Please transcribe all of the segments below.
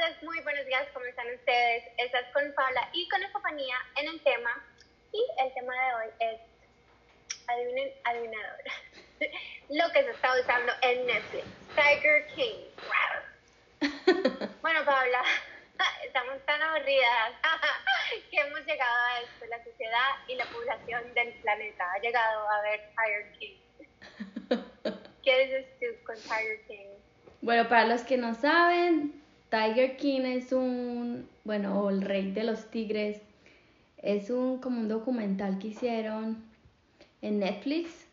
tardes, muy buenos días, ¿cómo están ustedes? Estás con Paula y con compañía en el tema. Y el tema de hoy es, adivinen, adivinador, lo que se está usando en Netflix, Tiger King. Bueno, Paula, estamos tan aburridas que hemos llegado a esto, la sociedad y la población del planeta ha llegado a ver Tiger King. ¿Qué dices tú con Tiger King? Bueno, para los que no saben, Tiger King es un, bueno, el rey de los tigres, es un como un documental que hicieron en Netflix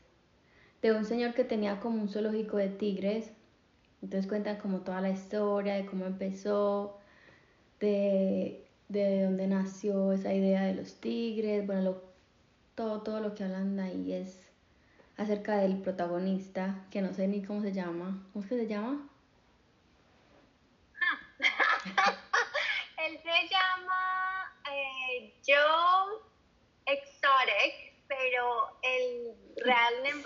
de un señor que tenía como un zoológico de tigres. Entonces cuentan como toda la historia de cómo empezó, de, de dónde nació esa idea de los tigres, bueno, todo, todo lo que hablan ahí es acerca del protagonista, que no sé ni cómo se llama. ¿Cómo es que se llama? Él se llama eh, Joe Exotic, pero el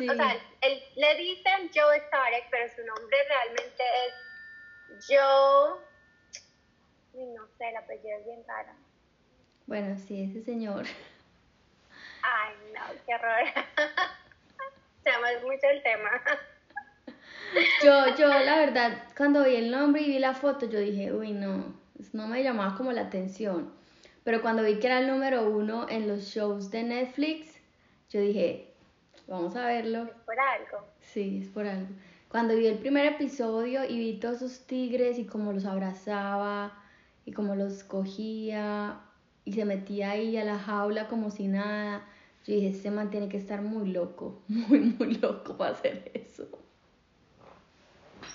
o sea, él, le dicen Joe Exotic, pero su nombre realmente es Joe, no sé, la apellido es bien raro. Bueno, sí, ese señor. Ay, no, qué horror. Se llama mucho el tema. Yo, yo, la verdad, cuando vi el nombre y vi la foto, yo dije, uy, no, no me llamaba como la atención. Pero cuando vi que era el número uno en los shows de Netflix, yo dije, vamos a verlo. Es por algo. Sí, es por algo. Cuando vi el primer episodio y vi todos esos tigres y cómo los abrazaba y cómo los cogía y se metía ahí a la jaula como si nada, yo dije, este man tiene que estar muy loco, muy, muy loco para hacer eso.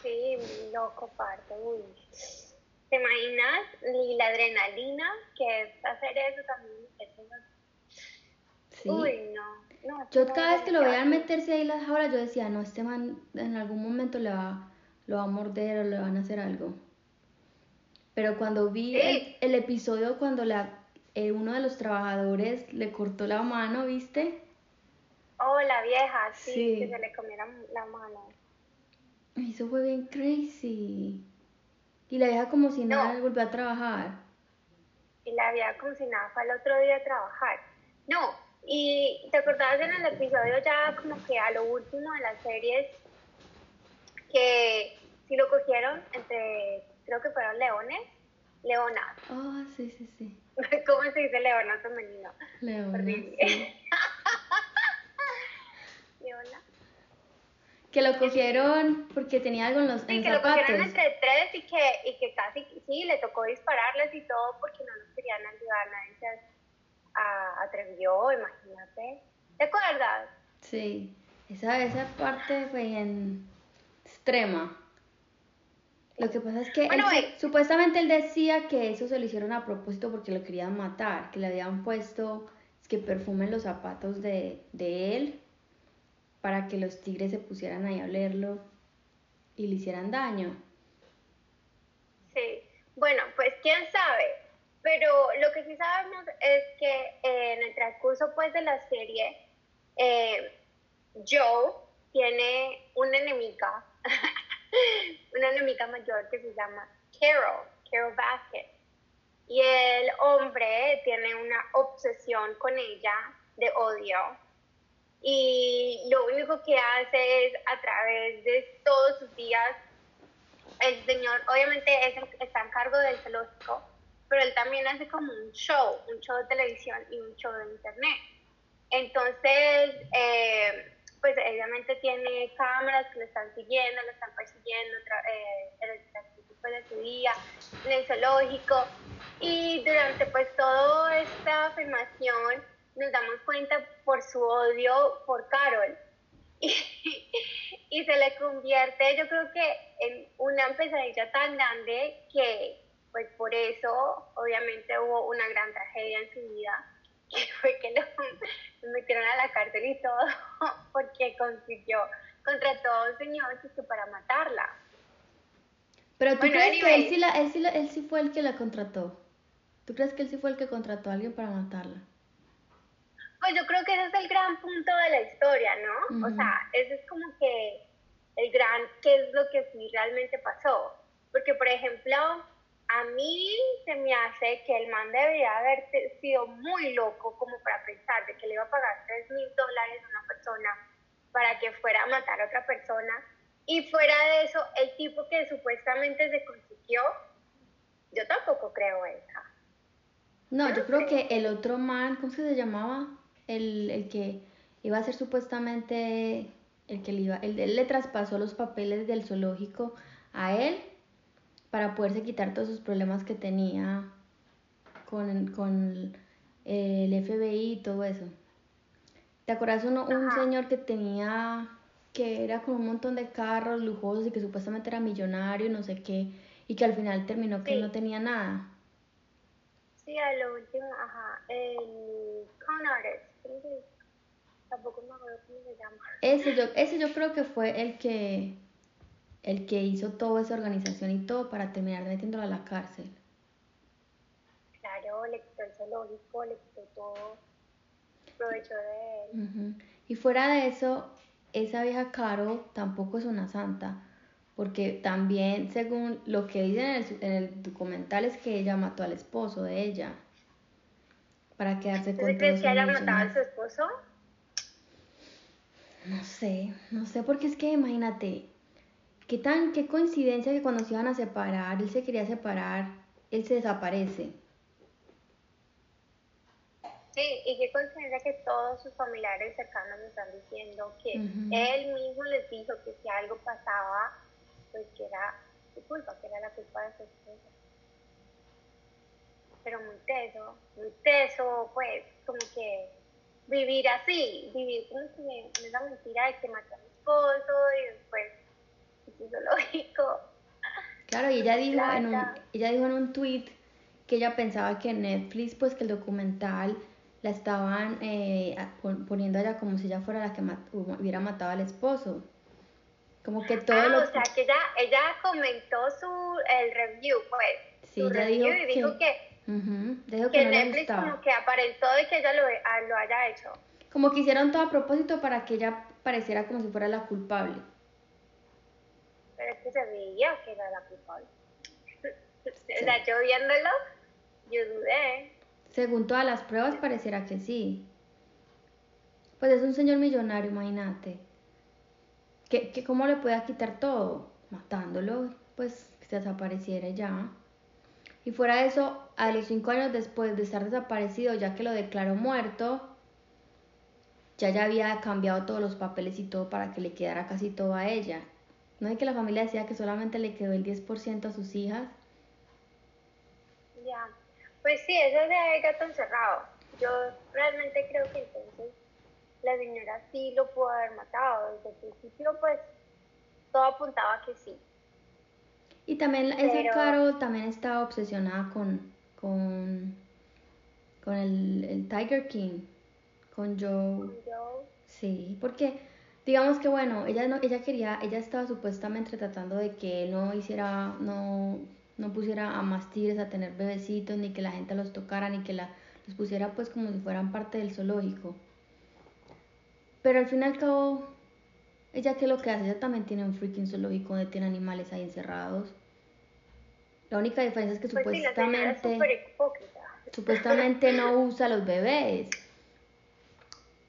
Sí, loco parte, uy. ¿Te imaginas? Y la adrenalina que es hacer eso también. Sí. Uy, no. Yo cada vez que lo vean meterse ahí las jaulas, yo decía, no, este man en algún momento le va, lo va a morder o le van a hacer algo. Pero cuando vi el, episodio cuando la, eh, uno de los trabajadores le cortó la mano, ¿viste? Oh, la vieja, sí, que se le comiera la mano. Eso fue bien crazy. Y la vieja como si nada volvió a trabajar. Y la vieja como si nada fue al otro día a trabajar. No, y te acordabas en el episodio ya como que a lo último de las series que si lo cogieron entre, creo que fueron leones, leonas. Ah, sí, sí, sí. ¿Cómo se dice leona femenino? Leona. Leona que lo cogieron porque tenía algo en los sí, en que lo cogieron entre tres y que, y que casi, sí, le tocó dispararles y todo porque no los querían ayudar, nadie se atrevió, imagínate. ¿Te acuerdas? Sí, esa, esa parte fue en extrema. Lo que pasa es que supuestamente él decía que eso se lo hicieron a propósito porque lo querían matar, que le habían puesto es que perfumen los zapatos de, de él para que los tigres se pusieran ahí a olerlo y le hicieran daño. Sí, bueno, pues quién sabe, pero lo que sí sabemos es que eh, en el transcurso pues de la serie, eh, Joe tiene una enemiga, una enemiga mayor que se llama Carol, Carol Basket. Y el hombre tiene una obsesión con ella de odio y lo único que hace es a través de todos sus días, el señor obviamente es está en cargo del zoológico, pero él también hace como un show, un show de televisión y un show de internet. Entonces, eh, pues obviamente tiene cámaras que lo están siguiendo, lo están persiguiendo eh, en el transcurso de su día, en el zoológico. Y durante pues toda esta filmación, nos damos cuenta por su odio por Carol. Y, se le convierte, yo creo que en una pesadilla tan grande que, pues por eso, obviamente hubo una gran tragedia en su vida, que fue que lo, metieron a la cárcel y todo, porque consiguió contra todo un señor que para matarla. Pero tú crees que él sí, la, él, sí él sí fue el que la contrató. ¿Tú crees que él sí fue el que contrató a alguien para matarla? Pues yo creo que ese es el gran punto de la historia, ¿no? O sea, ese es como que el gran, qué es lo que sí realmente pasó. Porque, por ejemplo, a mí se me hace que el man debería haber sido muy loco como para pensar de que le iba a pagar 3 mil dólares a una persona para que fuera a matar a otra persona. Y fuera de eso, el tipo que supuestamente se consiguió, yo tampoco creo esa. No, yo creo que el otro man, ¿cómo se llamaba? El, el que iba a ser supuestamente el que le iba, él le traspasó los papeles del zoológico a él para poderse quitar todos sus problemas que tenía con, con el FBI y todo eso. ¿Te acuerdas uno, un señor que tenía, que era con un montón de carros lujosos y que supuestamente era millonario y no sé qué, y que al final terminó que no tenía nada? Sí, a lo último, ajá, el con artist, tampoco me acuerdo cómo se llama. Ese yo, ese yo creo que fue el que el que hizo toda esa organización y todo para terminar metiéndolo a la cárcel. Claro, le quitó el zoológico, le quitó todo, aprovechó de él. Y fuera de eso, esa vieja Caro tampoco es una santa, porque también, según lo que dicen en el, documental, es que ella mató al esposo de ella para quedarse con ¿Crees que ella matado a su esposo? No sé, no sé, porque es que imagínate, ¿Qué tan, qué coincidencia que cuando se iban a separar, él se quería separar, él se desaparece? Sí, y qué coincidencia que todos sus familiares cercanos me están diciendo que él mismo les dijo que si algo pasaba, pues que era su culpa, que era la culpa de su esposa. Pero muy teso, muy teso, pues, como que vivir así, vivir como que en esa mentira de que mató a mi esposo y después zoológico. Claro, y ella dijo, en un, ella dijo en un tweet que ella pensaba que Netflix, pues que el documental la estaban eh, poniendo allá como si ella fuera la que hubiera matado al esposo. Como que todo ah, lo... o sea, que ella, ella comentó su, el review, pues. Sí, ella dijo y dijo que, que, Netflix como que aparentó de que ella lo, ah, lo haya hecho. Como que hicieron todo a propósito para que ella pareciera como si fuera la culpable es que se veía que era la culpable. o sea, yo viéndolo, yo dudé. Según todas las pruebas, pareciera que sí. Pues es un señor millonario, imagínate. ¿Qué, qué, ¿Cómo le puede quitar todo? Matándolo, pues que se desapareciera ya. Y fuera de eso, a los cinco años después de estar desaparecido, ya que lo declaró muerto, ya ya había cambiado todos los papeles y todo para que le quedara casi todo a ella. ¿No es que la familia decía que solamente le quedó el 10% a sus hijas? Ya, pues sí, eso es de gato encerrado. Yo realmente creo que entonces la señora sí lo pudo haber matado. Desde el principio, pues, todo apuntaba que sí. Y también esa Caro también estaba obsesionada con, con, con el, el Tiger King, con Joe. ¿Con Joe? Sí, porque digamos que bueno, ella no, ella quería, ella estaba supuestamente tratando de que él no hiciera, no, no pusiera a más tigres a tener bebecitos, ni que la gente los tocara, ni que la, los pusiera pues como si fueran parte del zoológico. Pero al fin y al cabo, ella qué es lo que hace, ella también tiene un freaking zoológico donde tiene animales ahí encerrados. La única diferencia es que pues supuestamente, supuestamente no usa los bebés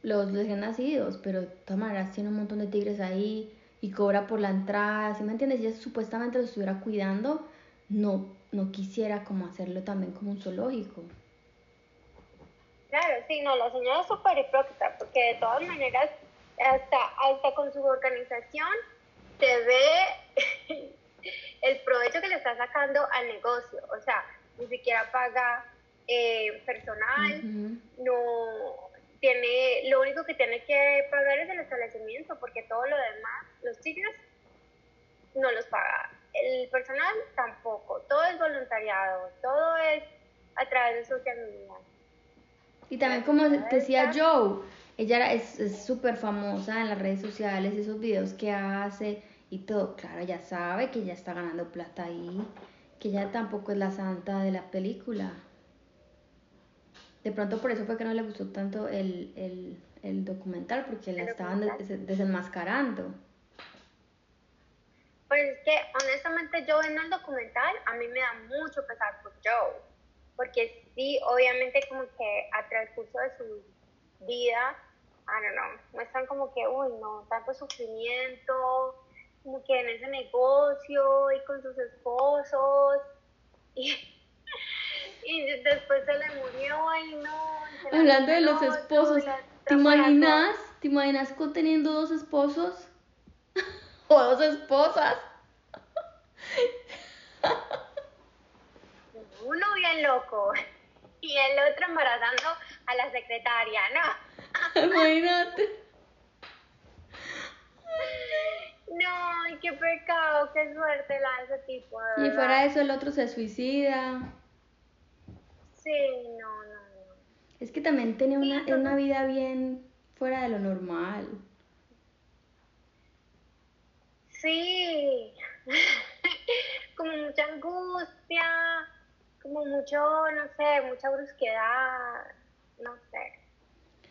los recién nacidos, pero de todas maneras tiene un montón de tigres ahí y cobra por la entrada, ¿sí me entiendes? Ella supuestamente los estuviera cuidando, no, no quisiera como hacerlo también como un zoológico. Claro, sí, no, la señora es súper hipócrita, porque de todas maneras, hasta, hasta con su organización, se ve el provecho que le está sacando al negocio, o sea, ni siquiera paga eh, personal, no tiene, lo único que tiene que pagar es el establecimiento, porque todo lo demás, los tigres, no los paga. El personal tampoco, todo es voluntariado, todo es a través de social media. Y también como decía Joe, ella es súper famosa en las redes sociales, esos videos que hace y todo, claro, ya sabe que ya está ganando plata ahí, que ella tampoco es la santa de la película. De pronto por eso fue que no le gustó tanto el, documental, porque la estaban desenmascarando. Pues Pues es que honestamente yo en el documental a mí me da mucho pesar por Joe, porque sí, obviamente como que a transcurso de su vida, I don't know, muestran como que, uy, no, tanto sufrimiento, como que en ese negocio y con sus esposos, y, y después se le murió y no. Hablando de los esposos, ¿te imaginas? ¿Te imaginas teniendo dos esposos? o dos esposas. Uno bien loco y el otro embarazando a la secretaria, ¿no? Imagínate. No, qué pecado, qué suerte la de ese tipo. y fuera de eso el otro se suicida. Sí, no, no, no. Es que también tenía una, una vida bien fuera de lo normal. Sí, como mucha angustia, como mucho, no sé, mucha brusquedad, no sé.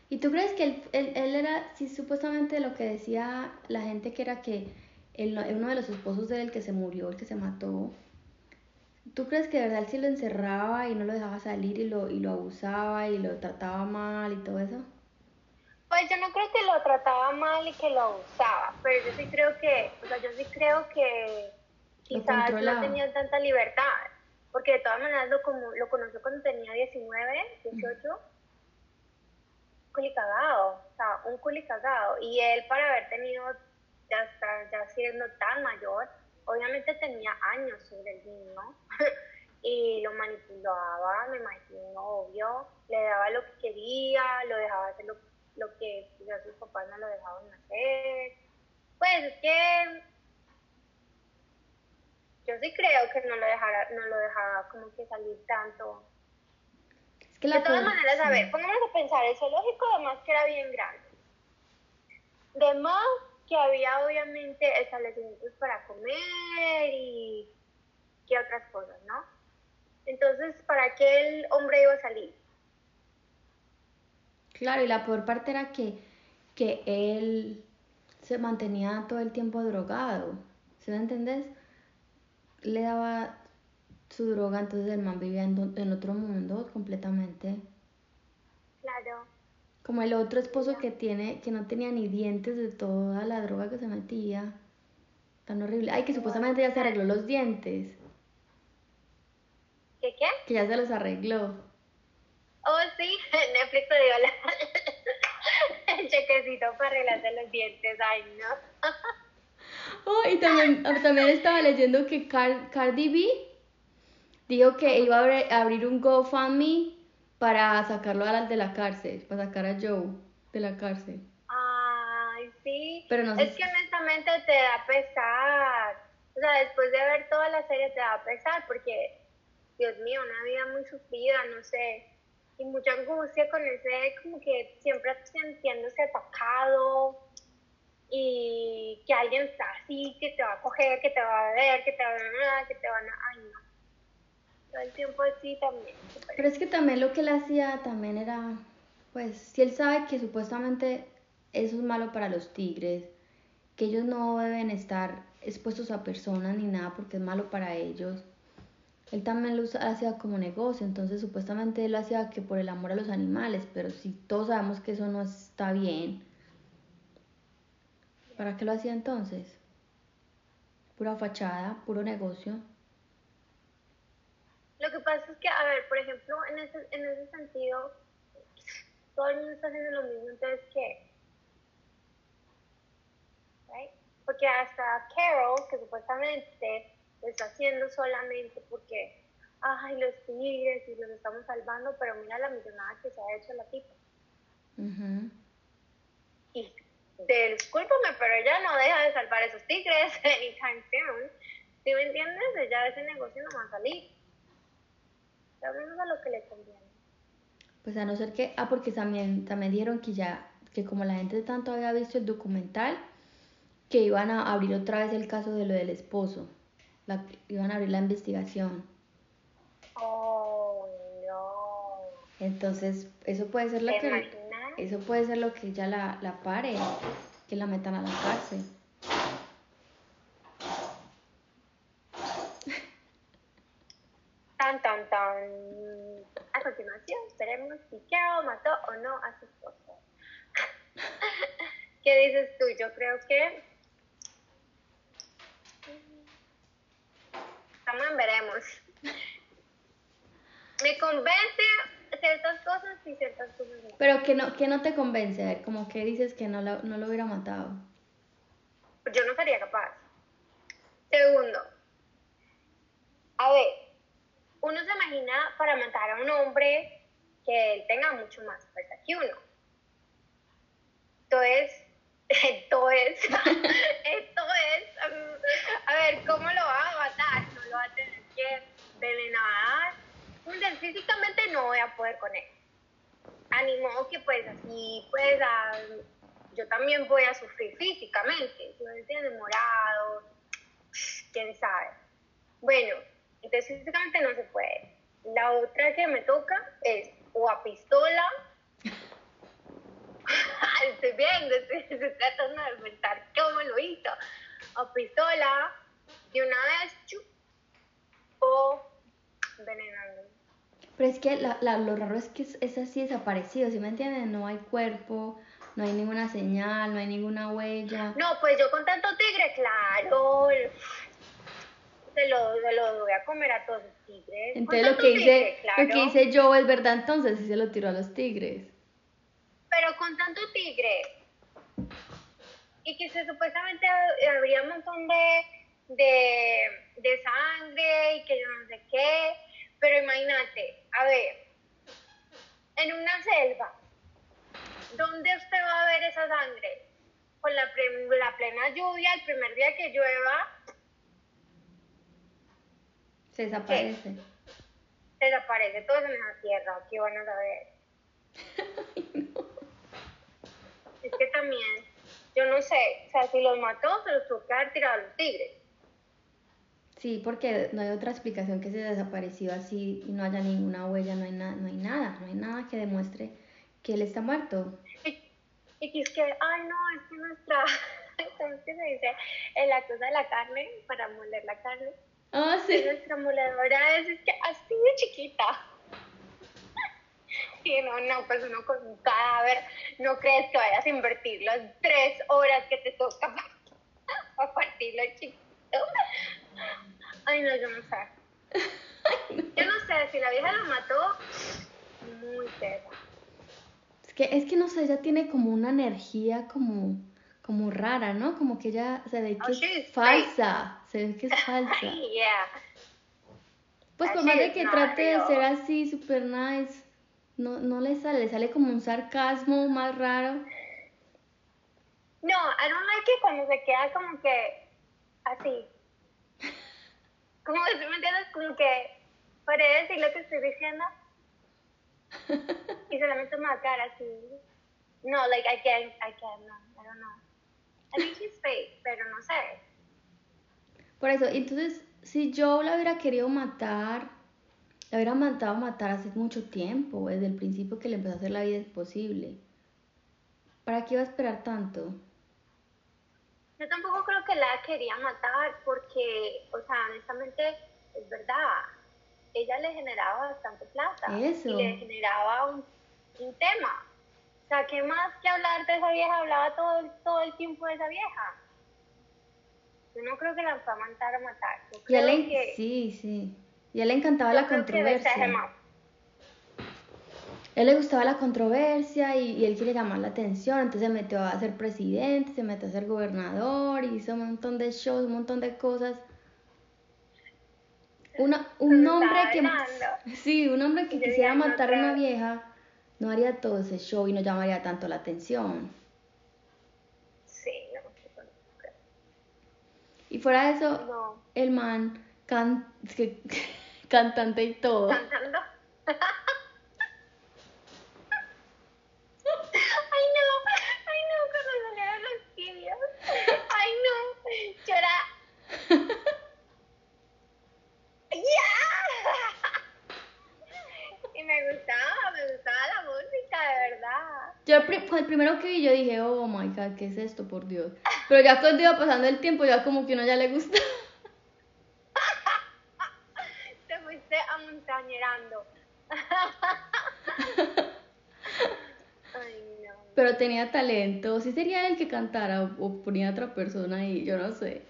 ¿Y tú crees que él, él, era, sí, supuestamente lo que decía la gente que era que él, uno de los esposos era el que se murió, el que se mató? ¿Tú crees que de verdad él sí lo encerraba y no lo dejaba salir y lo, y lo abusaba y lo trataba mal y todo eso? Pues yo no creo que lo trataba mal y que lo abusaba, pero yo sí creo que, o sea, yo sí creo que quizás no tenía tanta libertad, porque de todas maneras lo, como, lo conoció cuando tenía 19, 18, culicagado, o sea, un culicagado, y él para haber tenido, ya, estar, ya siendo tan mayor, obviamente tenía años sobre el niño, y lo manipulaba, me imagino, obvio, le daba lo que quería, lo dejaba hacer lo que lo que sus papás no lo dejaban hacer. Pues es que yo sí creo que no lo dejara, no lo dejaba como que salir tanto. de todas maneras, a ver, pongámonos a pensar, el zoológico además que era bien grande. De más que había obviamente establecimientos para comer y que otras cosas, ¿no? Entonces, ¿para qué el hombre iba a salir? Claro, y la peor parte era que, que él se mantenía todo el tiempo drogado. ¿Sí me entendés? Le daba su droga, entonces el man vivía en, otro mundo completamente. Claro. Como el otro esposo que tiene, que no tenía ni dientes de toda la droga que se metía. Tan horrible. Ay, que supuestamente ya se arregló los dientes. ¿Qué qué? Que ya se los arregló. Oh, sí, Netflix te dio el chequecito para arreglarse los dientes. Ay, no. oh, y también, también estaba leyendo que Cardi B dijo que iba a abrir un GoFundMe para sacarlo a de la cárcel, para sacar a Joe de la cárcel. Ay, sí. Pero no sé es que honestamente te da pesar. O sea, después de ver toda la serie te da pesar porque, Dios mío, una vida muy sufrida, no sé y mucha angustia con ese, como que siempre sintiéndose atacado y que alguien está así, que te va a coger, que te va a ver, que te va a que te van a... Ay, no. El tiempo así también. Pero es que también lo que él hacía también era, pues, si él sabe que supuestamente eso es malo para los tigres, que ellos no deben estar expuestos a personas ni nada porque es malo para ellos él también lo hacía como negocio, entonces supuestamente él lo hacía que por el amor a los animales, pero si todos sabemos que eso no está bien, ¿para qué lo hacía entonces? Pura fachada, puro negocio. Lo que pasa es que, a ver, por ejemplo, en ese, en ese sentido, todo el mundo está haciendo lo mismo, entonces, ¿qué? Porque hasta Carol, que supuestamente lo está haciendo solamente porque, ay, los tigres y los estamos salvando, pero mira la millonada que se ha hecho la tipa. Y discúlpame, pero ella no deja de salvar esos tigres anytime soon. ¿Sí me entiendes? Ya ese negocio no va a salir. A lo que le conviene. Pues a no ser que, ah, porque también, también dijeron que ya, que como la gente tanto había visto el documental, que iban a abrir otra vez el caso de lo del esposo la, iban a abrir la investigación. Oh, no. Entonces, eso puede ser lo que eso puede ser lo que ya la, la pare, que la metan a la cárcel. Tan, tan, tan. A continuación, esperemos si Carol mató o no a su esposo. ¿Qué dices tú? Yo creo que. También veremos. Me convence ciertas cosas y ciertas cosas no. Pero que no, que no te convence, a ver, como que dices que no lo, no lo hubiera matado. Yo no sería capaz. Segundo, a ver, uno se imagina para matar a un hombre que él tenga mucho más fuerza que uno. Entonces, esto es, esto es, um, a ver, ¿cómo lo va a matar? No lo va a tener que envenenar. Entonces, físicamente no voy a poder con él. Animó que pues así, pues, a- yo también voy a sufrir físicamente, ¿sí me entiendes? Morado, quién sabe. Bueno, entonces físicamente no se puede. La otra que me toca es o a pistola. estoy viendo, estoy, tratando de inventar cómo lo hizo. A pistola, de una vez, chup, o envenenando. Pero es que la, la- lo raro es que es, es así desaparecido, ¿sí me entienden? No hay cuerpo, no hay ninguna señal, no hay ninguna huella. No, pues yo con tanto tigre, claro. Se lo, se lo voy a comer a todos los tigres. Entonces lo que dice, claro. lo que dice Joe es verdad entonces, si se lo tiró a los tigres. Pero con tanto tigre. Y que se supuestamente habría un montón de, de, de sangre y que yo no sé qué. Pero imagínate, a ver, en una selva, ¿dónde usted va a ver esa sangre? Con la, pre- la plena lluvia, el primer día que llueva, Se desaparece. se desaparece todo en la tierra. ¿Qué van a saber? Es que también, yo no sé, o sea, si los mató, se los tuvo que haber tirado a los tigres. Sí, porque no hay otra explicación que se desapareció así y no haya ninguna huella, no hay, na- no hay nada, no hay nada que demuestre que él está muerto. Y, y que es que, ay no, es que nuestra, ¿cómo es que se dice? En la cosa de la carne, para moler la carne, Ah, sí. nuestra moledora es, es que así de chiquita. Y no, no, pues uno con un cadáver, no crees que vayas a invertir las tres horas que te toca para partirlo chiquito. Ay, no, yo no sé. Yo no sé, si la vieja lo mató, muy teta. Es que, es que no sé, ella tiene como una energía como, como rara, ¿no? Como que ella se ve Oh, que she's es falsa, que es falsa. Yeah. Pues por más de que trate de ser así, super nice, no, no le sale, le sale como un sarcasmo más raro. No, I don't like it cuando se queda como que así. Como si me entiendes, como que para decir lo que estoy diciendo y solamente me cara así. No, like I can't, I can't, no, I don't know. I think she's fake, pero no sé. Por eso, entonces, si yo la hubiera querido matar, la hubiera mandado a matar hace mucho tiempo, desde el principio que le empezó a hacer la vida imposible. ¿Para qué iba a esperar tanto? Yo tampoco creo que la quería matar porque, o sea, honestamente, es verdad, ella le generaba bastante plata. Eso. Y le generaba un, un tema. O sea, ¿qué más que hablar de esa vieja? Hablaba todo, todo el tiempo de esa vieja. Yo no creo que la fue a matar a matar. Yo creo él le- que, sí, sí. Y a él le encantaba yo la creo que controversia. más. A él le gustaba la controversia y, y él quiere llamar la atención, entonces se metió a ser presidente, se metió a ser gobernador, hizo un montón de shows, un montón de cosas. Una, un hombre que sí, un hombre que Yo quisiera ya matar a una vieja no haría todo ese show y no llamaría tanto la atención. Sí, no, yo no creo. Y fuera de eso, No. el man can, que, cantante y todo. cantando. Ay no, ay no, cuando salieron los vídeos. Ay no, llora. ¡Ya! Y me gustaba, me gustaba la música, de verdad. Yo el el primero que vi, yo dije, oh my god, ¿qué es esto, por Dios? Pero ya cuando iba pasando el tiempo, ya como que uno ya le gusta. Te fuiste a montar regañerando. Ay, no. Pero tenía talento. Sí sería el que cantara o, o ponía a otra persona ahí, yo no sé.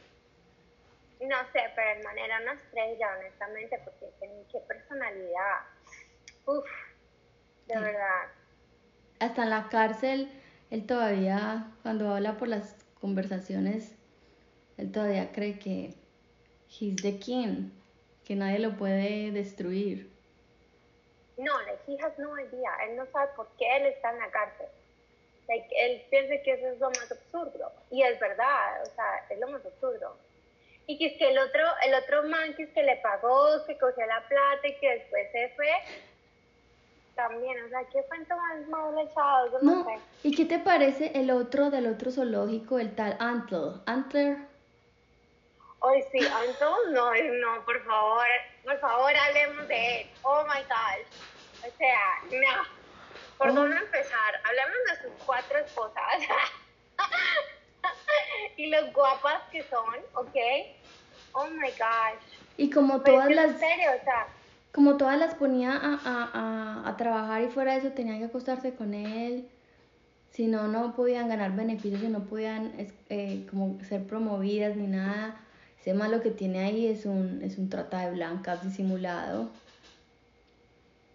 No sé, pero el man era una estrella, honestamente, porque tenía qué personalidad. Uf, de Sí. verdad. Hasta en la cárcel, él todavía, cuando habla por las conversaciones, él todavía cree que he's the king, que nadie lo puede destruir. No, like, he has no idea. Él no sabe por qué él está en la cárcel. Like, él piensa que eso es lo más absurdo. Y es verdad, o sea, es lo más absurdo. Y que es que el otro, el otro man que es que le pagó, que cogió la plata y que después se fue, también, o sea, qué cuento más mal echado, yo no, No, sé. ¿y qué te parece el otro del otro zoológico, el tal Antler? Antler, Hoy sí, Anton, no, no, por favor, por favor, hablemos de él. Oh my gosh. O sea, no. ¿Por Oh. dónde empezar? Hablemos de sus cuatro esposas. y los guapas que son, ¿ok? Oh my gosh. y como todas las, en serio, o sea, como todas las ponía a, a, a, a trabajar y fuera de eso tenían que acostarse con él. Si no, no podían ganar beneficios y no podían es- eh, como ser promovidas ni nada. Ese más lo que tiene ahí es un, es un trata de blancas disimulado.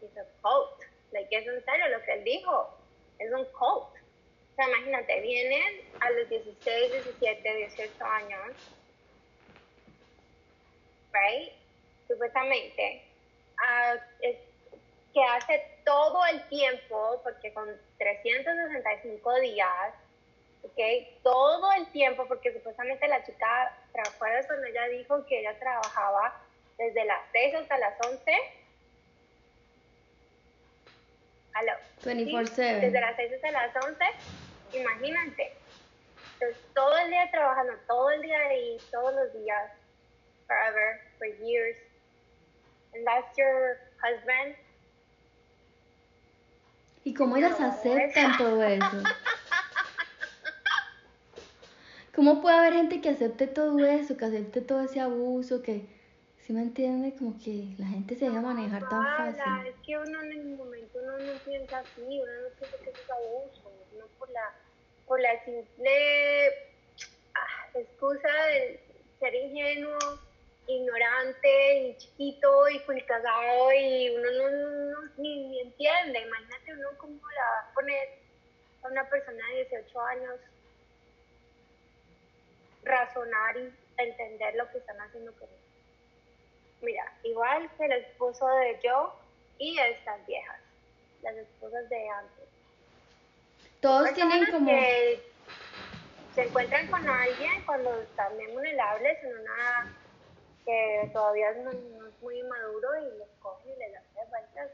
it's a cult. Like, es en serio lo que él dijo. Es un cult. O sea, imagínate, vienen a los 16, 17, 18 años, right? Supuestamente, ah, es- que hace todo el tiempo, porque con 365 días, ¿ok? Todo el tiempo, porque supuestamente la chica, ¿te acuerdas cuando ella dijo que ella trabajaba desde las 6 hasta las 11? Aló. ¿sí? 24/7. Desde las 6 hasta las 11, imagínate. Entonces, todo el día trabajando, todo el día ahí, todos los días, forever, for years. And that's your husband. ¿Y cómo ellas No, aceptan todo eso? ¿Cómo puede haber gente que acepte todo eso, que acepte todo ese abuso, que, si me entiende, como que la gente se deja manejar tan fácil? Es que uno en el momento uno no piensa así, uno no piensa que eso es abuso, uno por la, por la simple ah, excusa de ser ingenuo, ignorante y chiquito y culicagado y uno no, no- no- ni, ni entiende. Imagínate uno cómo la va a poner a una persona de 18 años razonar y entender lo que están haciendo con él. Mira, igual que el esposo de Joe y estas viejas, las esposas de antes. Todos tienen como... que se encuentran con alguien cuando están vulnerables en una que todavía no, no es muy maduro y los cogen y les de vueltas.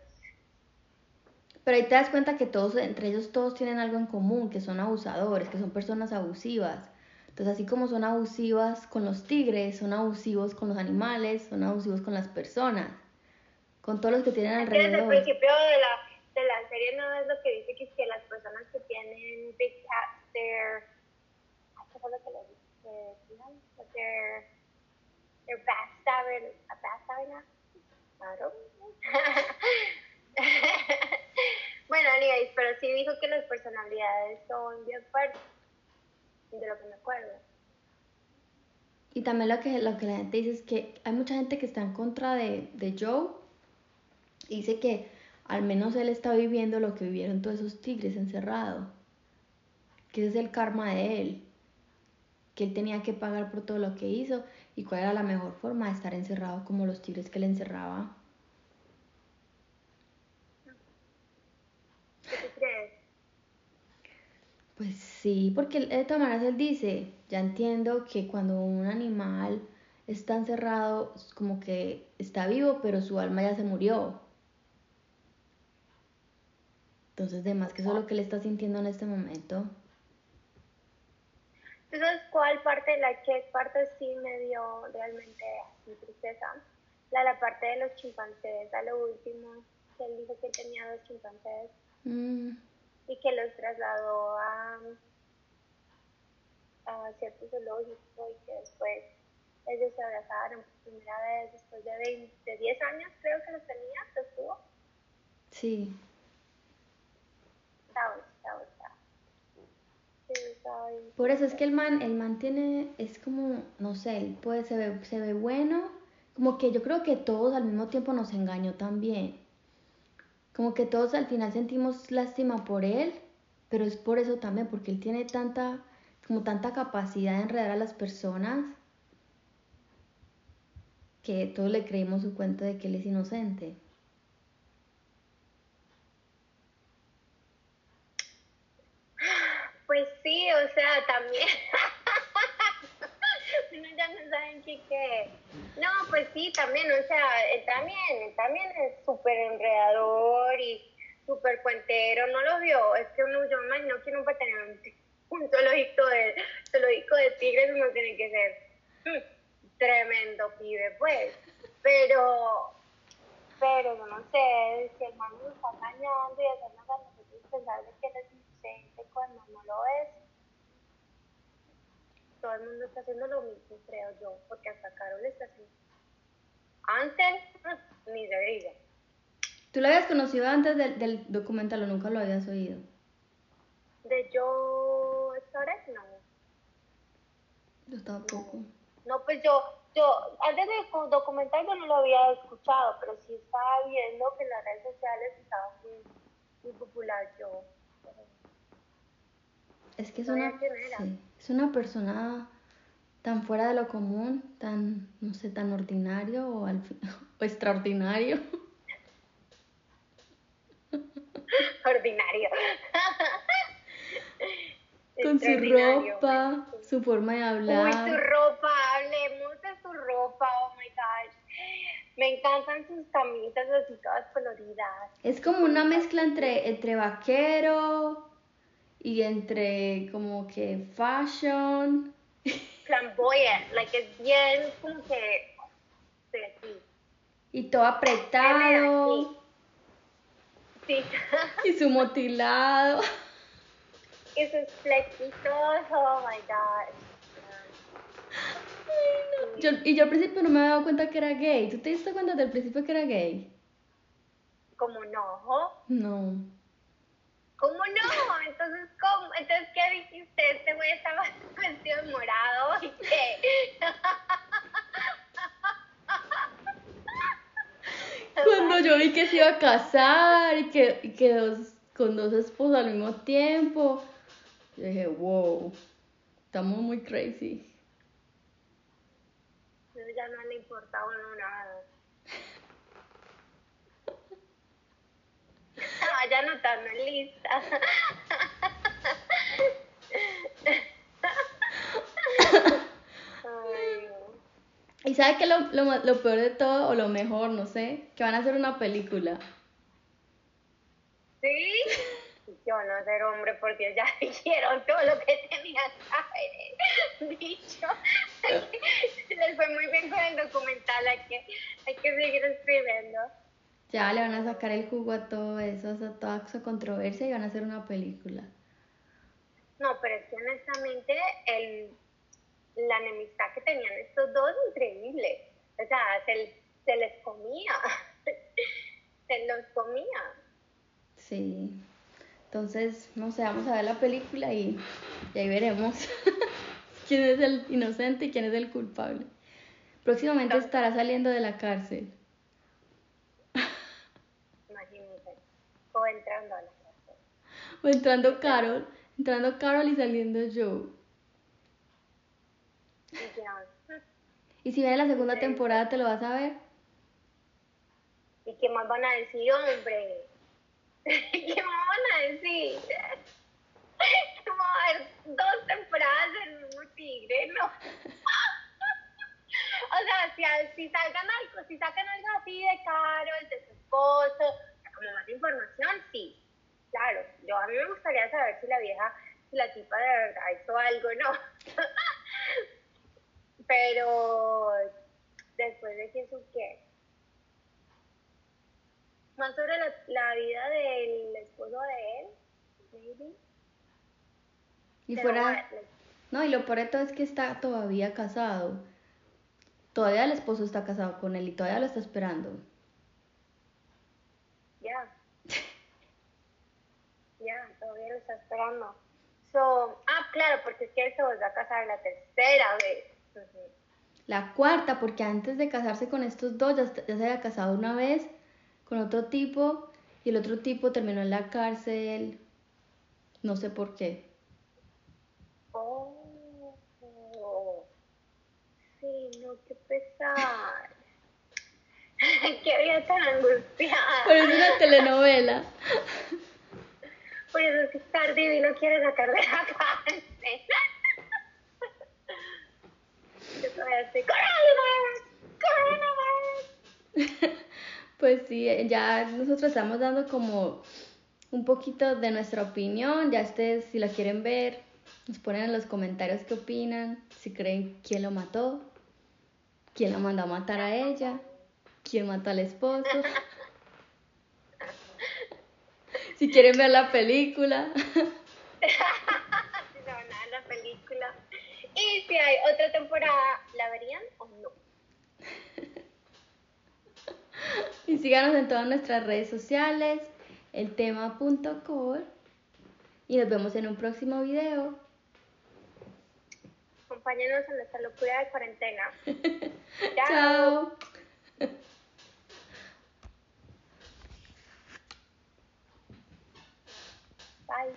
Pero ahí te das cuenta que todos, entre ellos todos tienen algo en común, que son abusadores, que son personas abusivas. Entonces, así como son abusivas con los tigres, son abusivos con los animales, son abusivos con las personas, con todos los que tienen que desde el alrededor. principio de la, de la serie no es lo que dice que es que las personas que tienen big cats, they're, ¿qué fue lo que le dije? A backstabbing, claro. bueno, anyways, pero sí dijo que las personalidades son bien fuertes, de lo que me acuerdo. Y también lo que, lo que la gente dice es que hay mucha gente que está en contra de, de Joe. y Dice que al menos él está viviendo lo que vivieron todos esos tigres encerrados. Que ese es el karma de él. Que él tenía que pagar por todo lo que hizo y cuál era la mejor forma de estar encerrado como los tigres que le encerraba. ¿Qué tú crees? Pues sí, porque de todas maneras él dice, ya entiendo que cuando un animal está encerrado, como que está vivo, pero su alma ya se murió. Entonces, además que eso es lo que él está sintiendo en este momento. ¿Tú sabes cuál parte, la que parte sí me dio realmente así tristeza? La, la parte de los chimpancés, a lo último, que él dijo que tenía dos chimpancés Mm, y que los trasladó a, a cierto zoológico y que después ellos se abrazaron por primera vez después de, 20, 10 años, creo que los tenía, los tuvo. Sí. Bueno. Por eso es que el man, el man tiene, es como, no sé, puede, se ve, se ve bueno, como que yo creo que todos al mismo tiempo nos engañó también. Como que todos al final sentimos lástima por él, pero es por eso también, porque él tiene tanta, como tanta capacidad de enredar a las personas que todos le creímos su cuento de que él es inocente. Pues sí, o sea, también. Uno ya no saben qué qué. No, pues sí, también, o sea, él también, él también es súper enredador y súper cuentero, ¿no lo vio? Es que uno, yo me imagino que uno para tener un, un zoológico de, zoológico de tigres uno tiene que ser mm, tremendo pibe, pues. Pero, pero no sé, si el man está engañando y hacernos a nosotros pensar de que él es cuando no lo es. Todo el mundo está haciendo lo mismo, creo yo, porque hasta Carol está haciendo. Antes, ni se diga. ¿Tú lo habías conocido antes del, del documental o nunca lo habías oído? De yo, ¿sabes? No. Yo tampoco. No, pues yo, yo, antes del documental yo no lo había escuchado, pero sí estaba viendo que en las redes sociales estaba muy, muy popular yo. Es que es una, sí, es una persona tan fuera de lo común, tan, no sé, tan ordinario o, al, o extraordinario. ordinario. Con su ropa, su forma de hablar. Uy, su ropa, hablemos de su ropa, oh my gosh. Me encantan sus camisas así todas coloridas. Es como una mezcla entre, entre vaquero y entre como que fashion. Flamboyant, like es bien como que sexy. Y todo apretado. Sí. y su motilado. Y sus flequitos, oh my god. Yo, y yo al principio no me había dado cuenta que era gay. ¿Tú te diste cuenta del principio que era gay? ¿Cómo no? No. ¿Cómo no? Entonces, ¿cómo? Entonces, ¿qué dijiste? Este güey estaba vestido morado y qué. Cuando yo vi que se iba a casar y que, y que dos, con dos esposos al mismo tiempo, yo dije, wow, estamos muy crazy. Ya no le importaba nada. Vaya anotando en lista. ¿Y sabe que lo, lo, lo peor de todo, o lo mejor, no sé? Que van a hacer una película. ¿Sí? Yo no ser hombre, porque ya dijeron todo lo que tenían que haber dicho. Les fue muy bien con el documental, hay que, hay que seguir escribiendo. Ya le van a sacar el jugo a todo eso, a toda esa controversia y van a hacer una película. No, pero es que honestamente el la enemistad que tenían estos dos, increíble. O sea, se, se les comía, se los comía. Sí. Entonces, no sé, vamos a ver la película y, y ahí veremos quién es el inocente y quién es el culpable. Próximamente estará saliendo de la cárcel. Imagínate. O entrando a la cárcel. O entrando Carol, entrando Carol y saliendo Joe. ¿Y si viene la segunda temporada, te lo vas a ver? ¿Y qué más van a decir, hombre? ¿Qué más van a decir? Vamos a ver dos temporadas del mismo tigre, ¿no? o sea, si, si, salgan algo, si sacan algo así de Carol, de su esposo, como más información, sí. Claro, yo a mí me gustaría saber si la vieja, si la tipa de verdad hizo algo, ¿no? Pero después de que qué. Más sobre la, la vida del esposo de él, maybe. Y fuera. No, y lo por esto es que está todavía casado. todavía el esposo está casado con él y todavía lo está esperando. Ya. Ya, todavía lo está esperando. So, ah, claro, porque es que él se volvió a casar la tercera vez. La cuarta, porque antes de casarse con estos dos, ya, ya se había casado una vez con otro tipo y el otro tipo terminó en la cárcel. No sé por qué. Oh, sí, no, qué pesar. qué vida tan angustiada. Pero es una telenovela. Por eso si Cardi B no quiere sacar de la coronavirus. Pues sí, ya nosotros estamos dando como un poquito de nuestra opinión. Ya ustedes, si la quieren ver, nos ponen en los comentarios qué opinan, si creen quién lo mató, quién la mandó a matar a ella, quién mató al esposo. Si quieren ver la película. si se van a ver la película. Y si hay otra temporada, ¿la verían o no? Y síganos en todas nuestras redes sociales, eltema.core. Y nos vemos en un próximo video. Acompáñenos en nuestra locura de cuarentena. Chao. Bye.